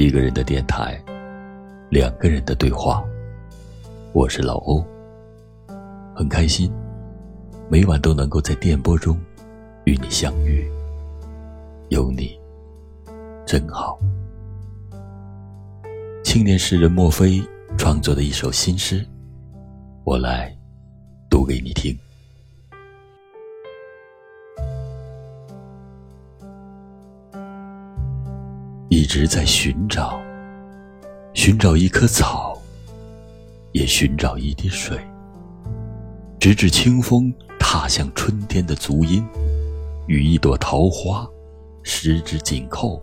一个人的电台，两个人的对话。我是老欧，很开心每晚都能够在电波中与你相遇。有你真好。青年诗人墨菲创作的一首新诗，我来读给你听。一直在寻找，寻找一棵草，也寻找一滴水，直至清风踏向春天的足音，与一朵桃花十指紧扣，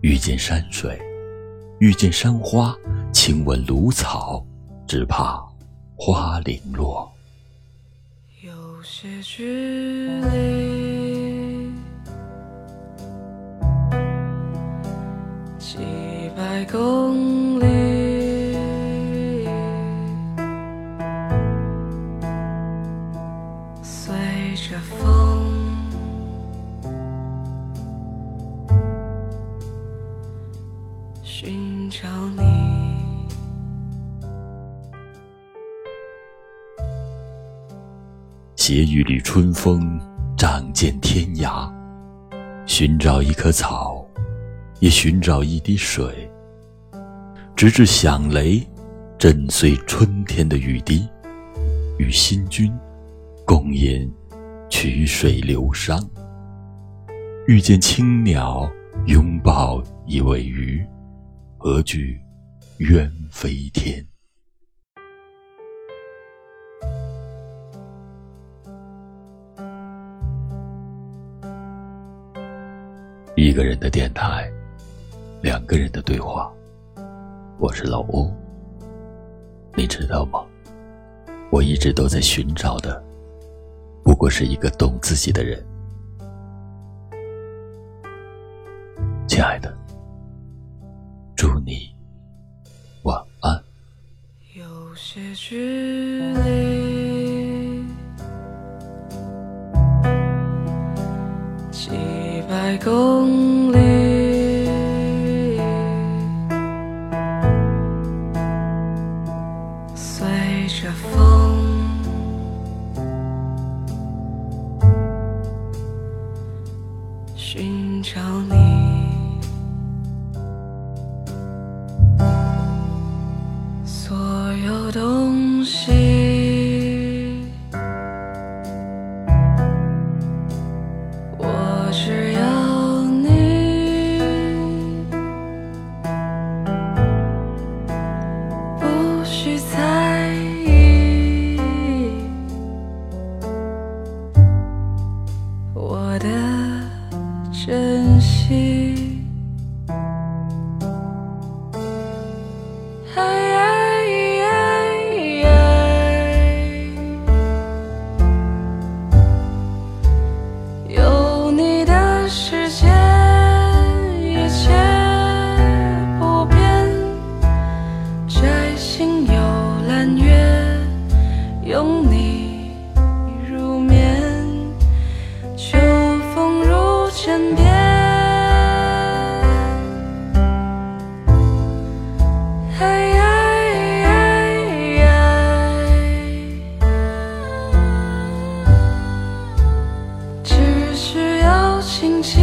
遇见山水，遇见山花，亲吻芦草，只怕花零落。有些距离。百公里，随着风寻找你。携一缕春风，仗剑天涯，寻找一棵草，也寻找一滴水。直至响雷，震碎春天的雨滴，与新君共饮曲水流觞。遇见青鸟，拥抱一尾鱼，何惧鸢飞天？一个人的电台，两个人的对话。我是老欧，你知道吗？我一直都在寻找的，不过是一个懂自己的人。亲爱的，祝你晚安。有些距离，几百公里。着风，寻找你，我的真轻轻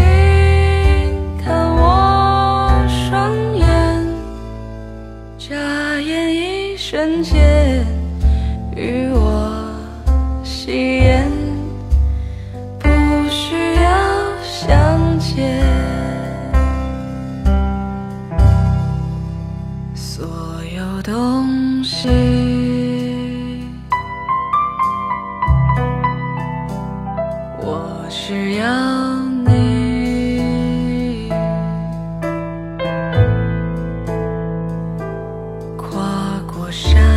看我双眼，眨眼一瞬间，与我吸烟不需要相见。所有东西。我需要。我想